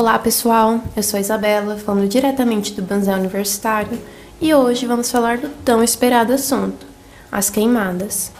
Olá pessoal, eu sou Isabela, falando diretamente do Banzé Universitário e hoje vamos falar do tão esperado assunto, as queimadas.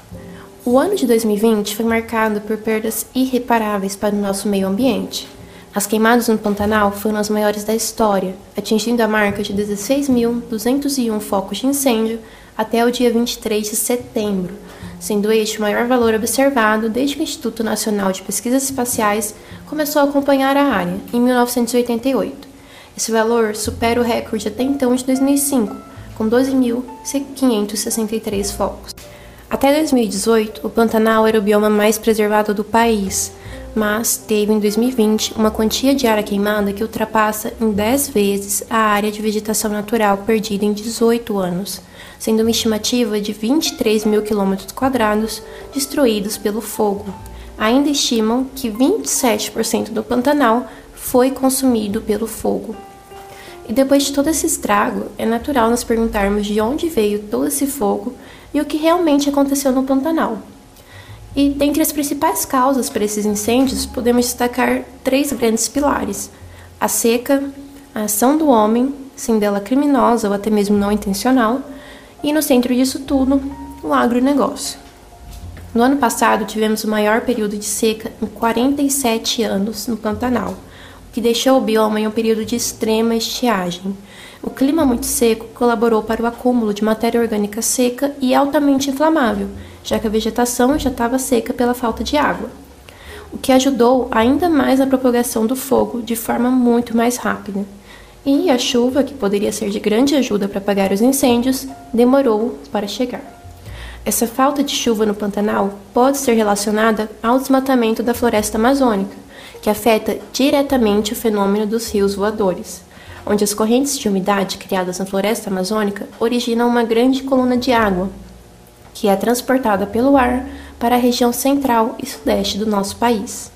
O ano de 2020 foi marcado por perdas irreparáveis para o nosso meio ambiente. As queimadas no Pantanal foram as maiores da história, atingindo a marca de 16.201 focos de incêndio até o dia 23 de setembro, sendo este o maior valor observado desde que o Instituto Nacional de Pesquisas Espaciais começou a acompanhar a área, em 1988. Esse valor supera o recorde até então de 2005, com 12.563 focos. Até 2018, o Pantanal era o bioma mais preservado do país, mas teve em 2020 uma quantia de área queimada que ultrapassa em 10 vezes a área de vegetação natural perdida em 18 anos, sendo uma estimativa de 23 mil quilômetros quadrados destruídos pelo fogo. Ainda estimam que 27% do Pantanal foi consumido pelo fogo. E depois de todo esse estrago, é natural nos perguntarmos de onde veio todo esse fogo e o que realmente aconteceu no Pantanal. E dentre as principais causas para esses incêndios, podemos destacar três grandes pilares: a seca, a ação do homem, sendo ela criminosa ou até mesmo não intencional, e no centro disso tudo, o agronegócio. No ano passado, tivemos o maior período de seca em 47 anos no Pantanal, o que deixou o bioma em um período de extrema estiagem. O clima muito seco colaborou para o acúmulo de matéria orgânica seca e altamente inflamável, já que a vegetação já estava seca pela falta de água, o que ajudou ainda mais a propagação do fogo de forma muito mais rápida. E a chuva, que poderia ser de grande ajuda para apagar os incêndios, demorou para chegar. Essa falta de chuva no Pantanal pode ser relacionada ao desmatamento da floresta amazônica, que afeta diretamente o fenômeno dos rios voadores, onde as correntes de umidade criadas na floresta amazônica originam uma grande coluna de água, que é transportada pelo ar para a região central e sudeste do nosso país.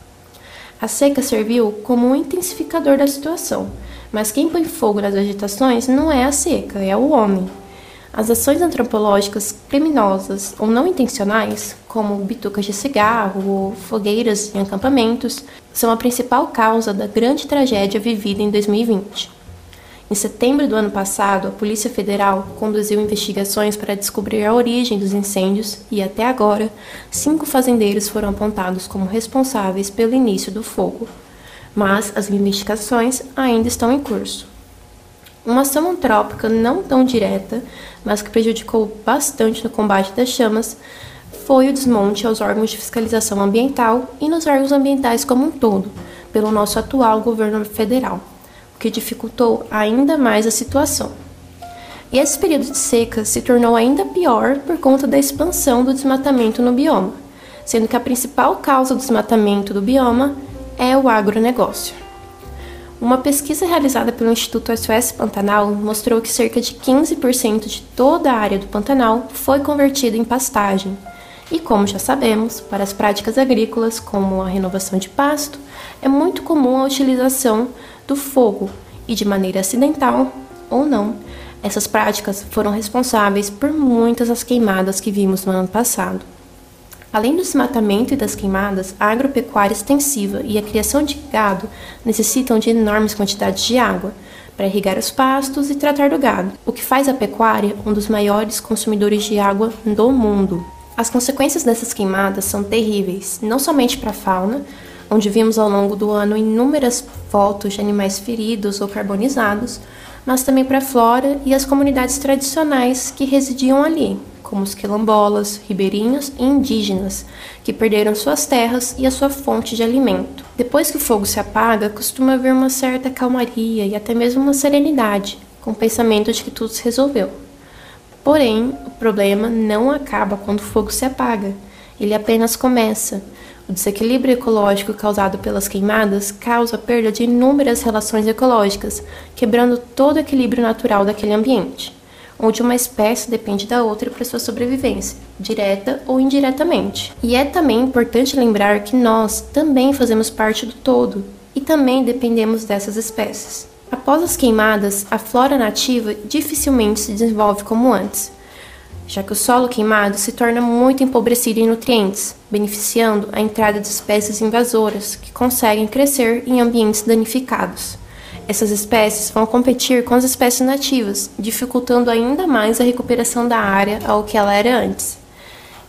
A seca serviu como um intensificador da situação, mas quem põe fogo nas vegetações não é a seca, é o homem. As ações antropológicas criminosas ou não intencionais, como bitucas de cigarro ou fogueiras em acampamentos, são a principal causa da grande tragédia vivida em 2020. Em setembro do ano passado, a Polícia Federal conduziu investigações para descobrir a origem dos incêndios e, até agora, cinco fazendeiros foram apontados como responsáveis pelo início do fogo. Mas as investigações ainda estão em curso. Uma ação antrópica não tão direta, mas que prejudicou bastante no combate das chamas, foi o desmonte aos órgãos de fiscalização ambiental e nos órgãos ambientais como um todo, pelo nosso atual governo federal o que dificultou ainda mais a situação. E esse período de seca se tornou ainda pior por conta da expansão do desmatamento no bioma, sendo que a principal causa do desmatamento do bioma é o agronegócio. Uma pesquisa realizada pelo Instituto SOS Pantanal mostrou que cerca de 15% de toda a área do Pantanal foi convertida em pastagem. E como já sabemos, para as práticas agrícolas, como a renovação de pasto, é muito comum a utilização do fogo e, de maneira acidental ou não, essas práticas foram responsáveis por muitas das queimadas que vimos no ano passado. Além do desmatamento e das queimadas, a agropecuária extensiva e a criação de gado necessitam de enormes quantidades de água para irrigar os pastos e tratar do gado, o que faz a pecuária um dos maiores consumidores de água do mundo. As consequências dessas queimadas são terríveis, não somente para a fauna, onde vimos ao longo do ano inúmeras fotos de animais feridos ou carbonizados, mas também para a flora e as comunidades tradicionais que residiam ali, como os quilombolas, ribeirinhos e indígenas, que perderam suas terras e a sua fonte de alimento. Depois que o fogo se apaga, costuma haver uma certa calmaria e até mesmo uma serenidade, com o pensamento de que tudo se resolveu. Porém, o problema não acaba quando o fogo se apaga, ele apenas começa o desequilíbrio ecológico causado pelas queimadas causa a perda de inúmeras relações ecológicas, quebrando todo o equilíbrio natural daquele ambiente, onde uma espécie depende da outra para sua sobrevivência, direta ou indiretamente. E é também importante lembrar que nós também fazemos parte do todo e também dependemos dessas espécies. Após as queimadas, a flora nativa dificilmente se desenvolve como antes já que o solo queimado se torna muito empobrecido em nutrientes, beneficiando a entrada de espécies invasoras que conseguem crescer em ambientes danificados. Essas espécies vão competir com as espécies nativas, dificultando ainda mais a recuperação da área ao que ela era antes.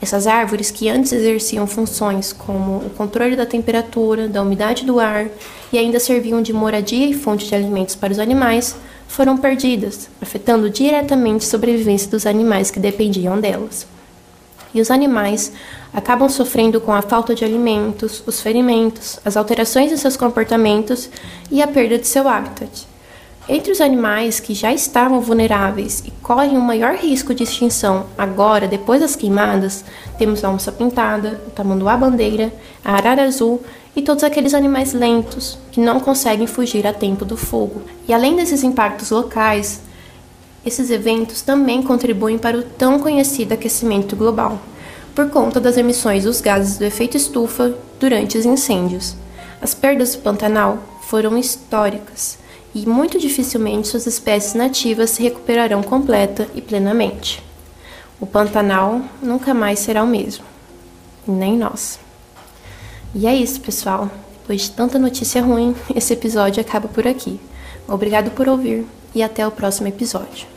Essas árvores que antes exerciam funções como o controle da temperatura, da umidade do ar e ainda serviam de moradia e fonte de alimentos para os animais, foram perdidas, afetando diretamente a sobrevivência dos animais que dependiam delas. E os animais acabam sofrendo com a falta de alimentos, os ferimentos, as alterações em seus comportamentos e a perda de seu habitat. Entre os animais que já estavam vulneráveis e correm o maior risco de extinção agora, depois das queimadas, temos a onça pintada, o tamanduá-bandeira, a arara azul e todos aqueles animais lentos que não conseguem fugir a tempo do fogo. E além desses impactos locais, esses eventos também contribuem para o tão conhecido aquecimento global, por conta das emissões dos gases do efeito estufa durante os incêndios. As perdas do Pantanal foram históricas e muito dificilmente suas espécies nativas se recuperarão completa e plenamente. O Pantanal nunca mais será o mesmo, nem nós. E é isso, pessoal. Depois de tanta notícia ruim, esse episódio acaba por aqui. Obrigado por ouvir e até o próximo episódio.